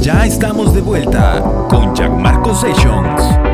Ya estamos de vuelta con Jack Marco Sessions.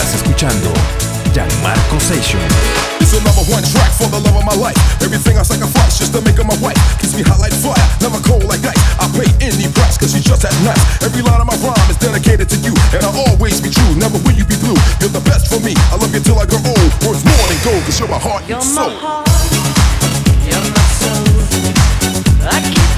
Estás escuchando Gianmarco Session. It's one track for the love of my life. Everything I sacrifice just to make her my wife. Me hot like fire, never cold like ice. I pay any price, cause you just that nice. Every line of my rhyme is dedicated to you, and I'll always be true. Never will you be blue. You're the best for me. I love you till I grow old. Worth more than gold, cause you're my heart and soul. You're my heart, you're my soul. I keep.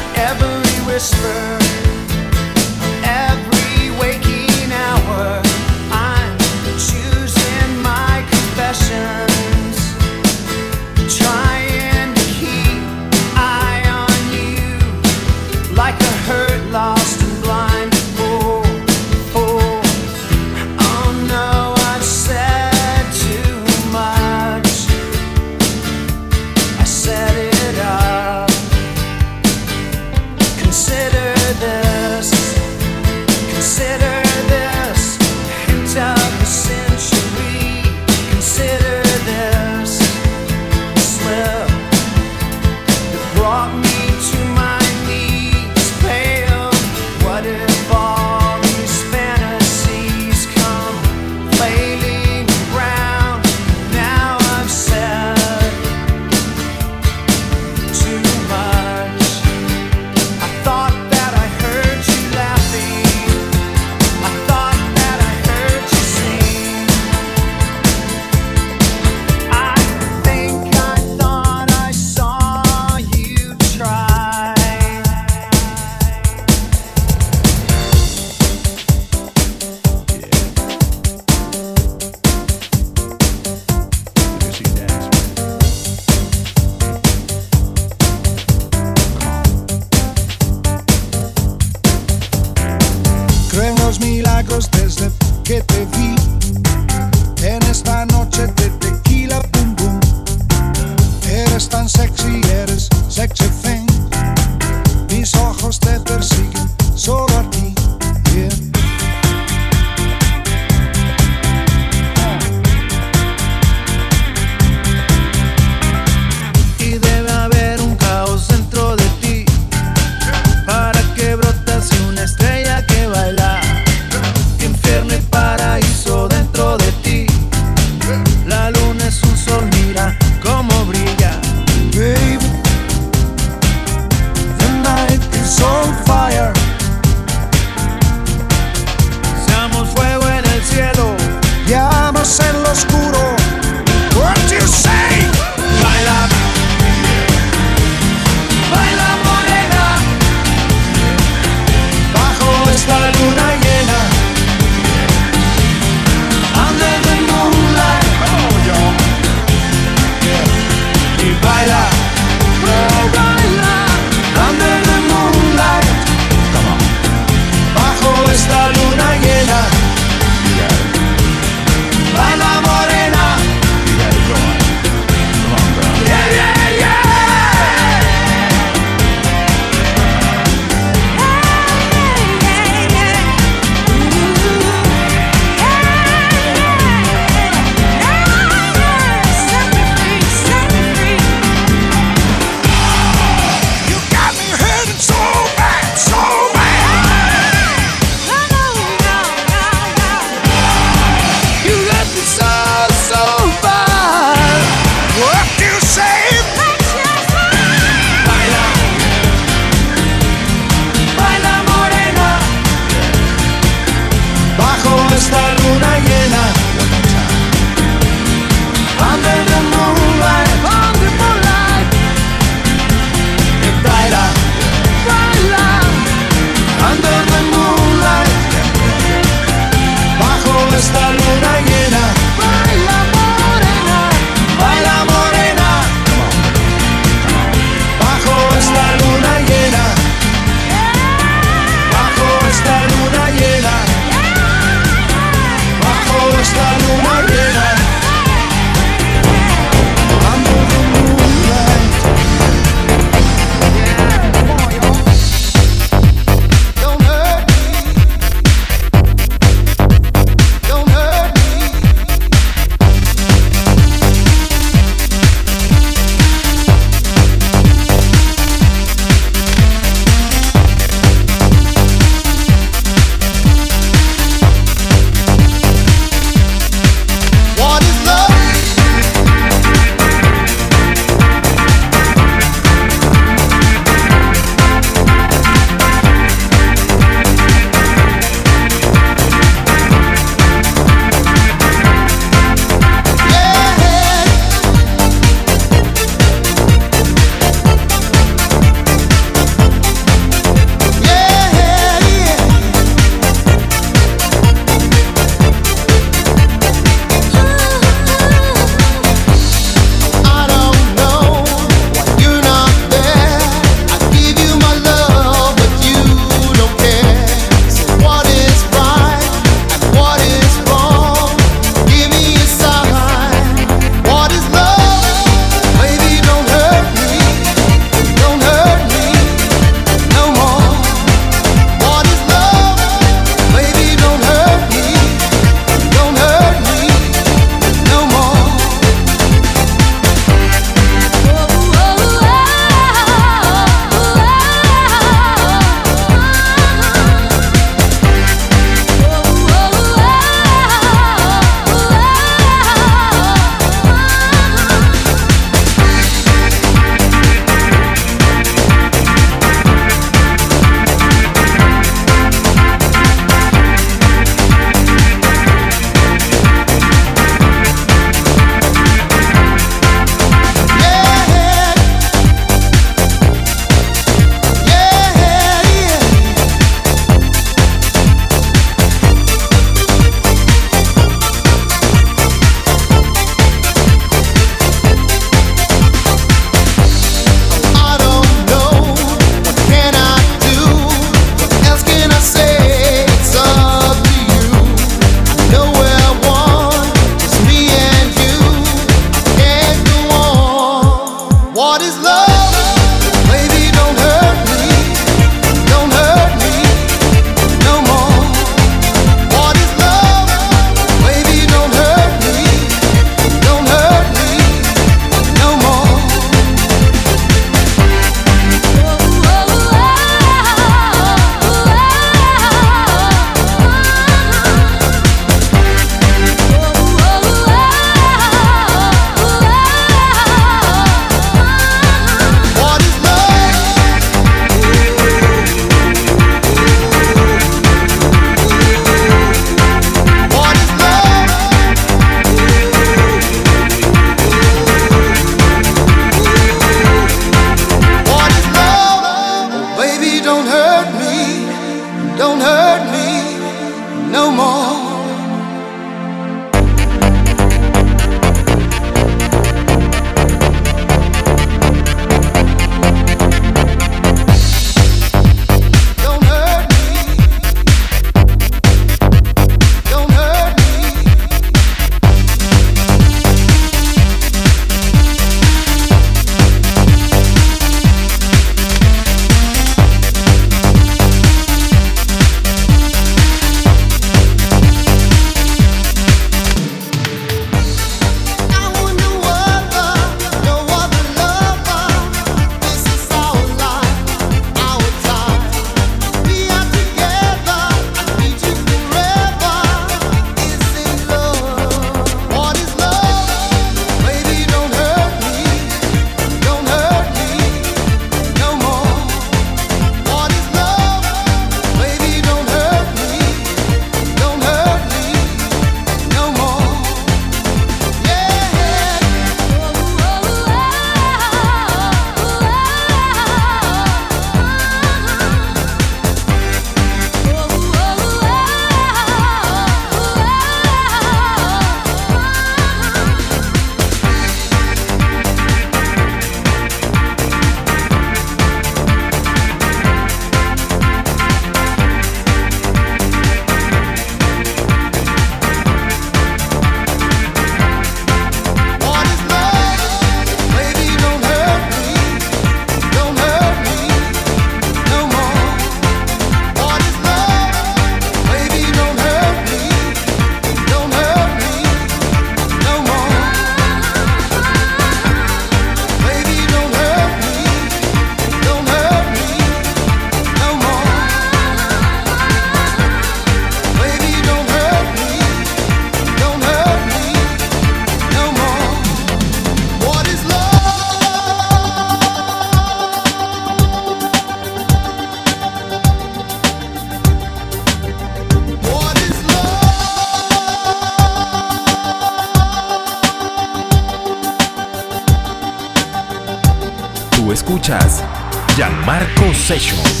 Sessions.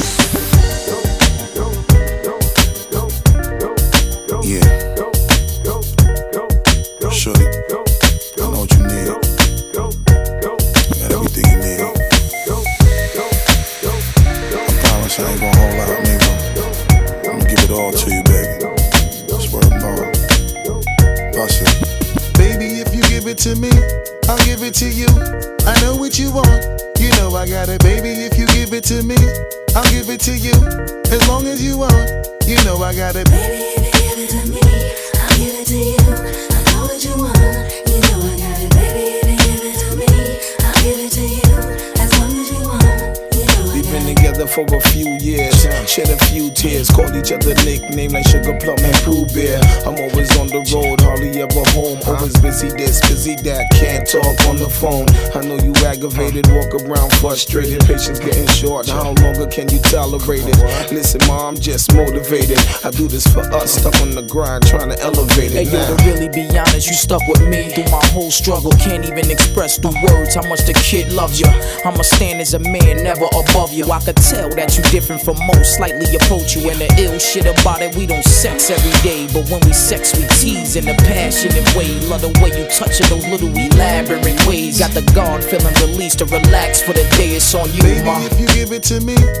frustrated, patience getting short. Now I don't can you tolerate it? Listen, ma, I'm just motivated. I do this for us, stuck on the grind, trying to elevate it. Hey, now. yo, to really be honest, you stuck with me through my whole struggle. Can't even express through words how much the kid loves you. I'ma stand as a man, never above you. I could tell that you different from most, slightly approach you. And the ill shit about it, we don't sex every day. But when we sex, we tease in a passionate way. Love the way you touch it, those little elaborate ways. Got the guard feeling released to relax for the day it's on you, Baby, ma. If you give it to me.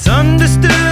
It's understood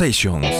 Sessions.